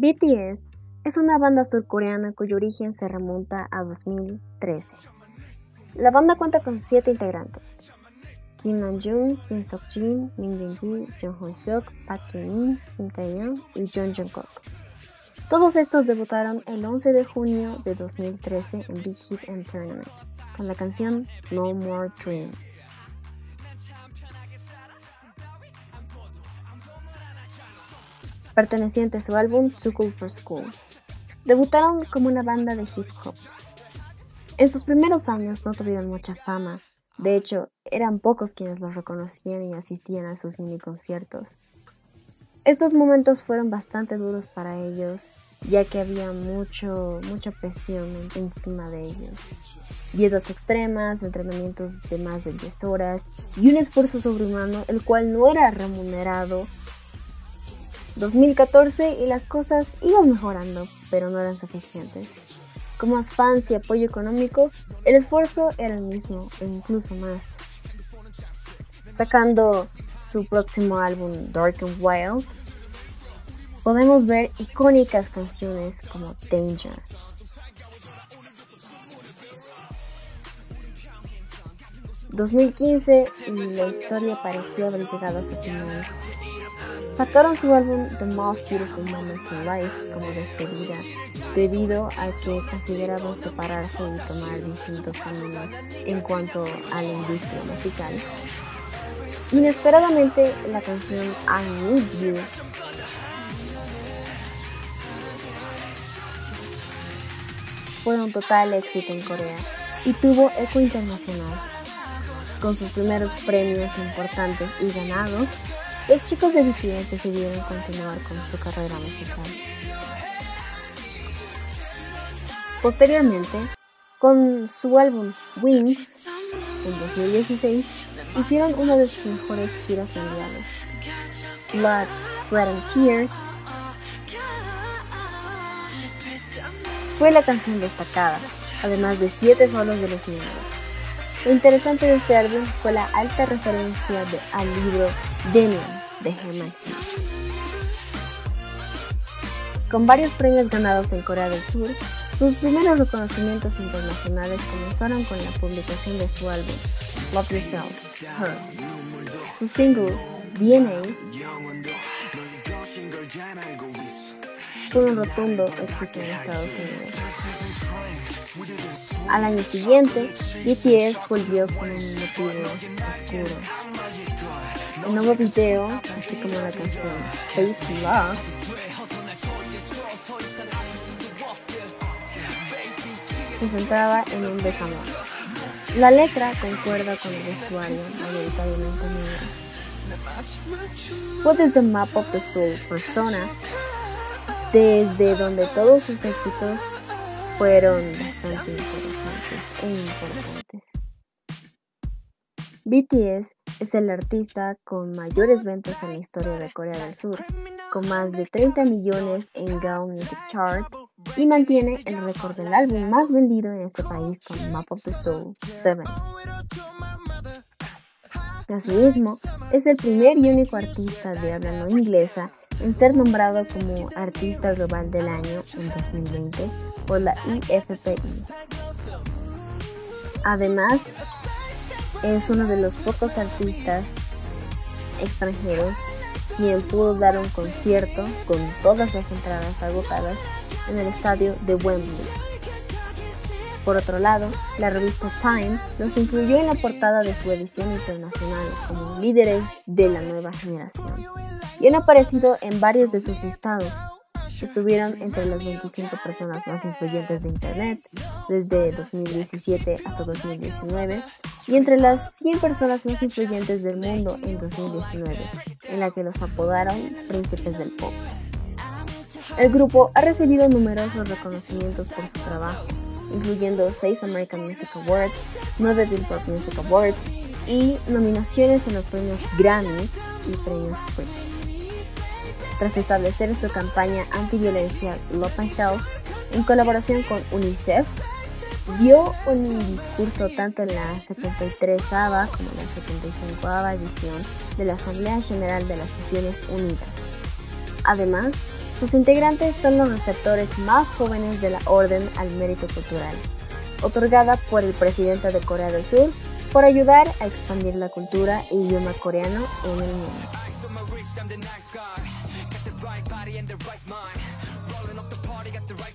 BTS es una banda surcoreana cuyo origen se remonta a 2013. La banda cuenta con siete integrantes: Kim Namjoon, Kim Seokjin, Min Yoongi, Jung Hoon-seok, Park Jimin, Kim Taehyung y Jung Jungkook. Todos estos debutaron el 11 de junio de 2013 en Big Hit Tournament con la canción No More Dream. Perteneciente a su álbum Too Cool for School. Debutaron como una banda de hip hop. En sus primeros años no tuvieron mucha fama, de hecho, eran pocos quienes los reconocían y asistían a sus mini conciertos. Estos momentos fueron bastante duros para ellos, ya que había mucho, mucha presión encima de ellos. Dietas extremas, entrenamientos de más de 10 horas y un esfuerzo sobrehumano, el cual no era remunerado. 2014 y las cosas iban mejorando, pero no eran suficientes. Con más fans y apoyo económico, el esfuerzo era el mismo e incluso más. Sacando su próximo álbum Dark and Wild, podemos ver icónicas canciones como Danger. ...2015 y la historia parecía haber llegado a su final. Sacaron su álbum The Most Beautiful Moments in Life como despedida, debido a que consideraban separarse y tomar distintos caminos en cuanto a la industria musical. Inesperadamente, la canción I Need You fue un total éxito en Corea y tuvo eco internacional. Con sus primeros premios importantes y ganados, los chicos de BTS decidieron continuar con su carrera musical. Posteriormente, con su álbum Wings, en 2016, hicieron una de sus mejores giras mundiales. Blood, Sweat and Tears fue la canción destacada, además de siete solos de los miembros. Lo interesante de este álbum fue la alta referencia de, al libro Demian de Con varios premios ganados en Corea del Sur, sus primeros reconocimientos internacionales comenzaron con la publicación de su álbum Love Yourself, Her. Su single DNA fue un rotundo éxito en Estados Unidos. Al año siguiente, BTS volvió con un motivo oscuro el nuevo video, así como la canción Faith Love, se centraba en un desamor. La letra concuerda con el vestuario mayoritariamente negro. Fue desde Map of the Soul Persona, desde donde todos sus éxitos fueron bastante interesantes e importantes. BTS es el artista con mayores ventas en la historia de Corea del Sur, con más de 30 millones en Gaon Music Chart y mantiene el récord del álbum más vendido en este país con Map of the Soul 7. Asimismo, es el primer y único artista de habla no inglesa en ser nombrado como Artista Global del Año en 2020 por la IFPI. Además, es uno de los pocos artistas extranjeros quien pudo dar un concierto con todas las entradas agotadas en el estadio de Wembley. Por otro lado, la revista Time los incluyó en la portada de su edición internacional como líderes de la nueva generación y han aparecido en varios de sus listados, estuvieron entre las 25 personas más influyentes de Internet desde 2017 hasta 2019 y entre las 100 personas más influyentes del mundo en 2019, en la que los apodaron príncipes del pop. El grupo ha recibido numerosos reconocimientos por su trabajo, incluyendo 6 American Music Awards, 9 Billboard Music Awards y nominaciones en los premios Grammy y premios Brit tras establecer su campaña antiviolencia Love Myself en colaboración con UNICEF, dio un discurso tanto en la 73 como en la 75 edición de la Asamblea General de las Naciones Unidas. Además, Sus integrantes son los receptores más jóvenes de la Orden al Mérito Cultural, otorgada por el presidente de Corea del Sur por ayudar a expandir la cultura e idioma coreano en el mundo. right body and the right mind. Rolling up the party, got the right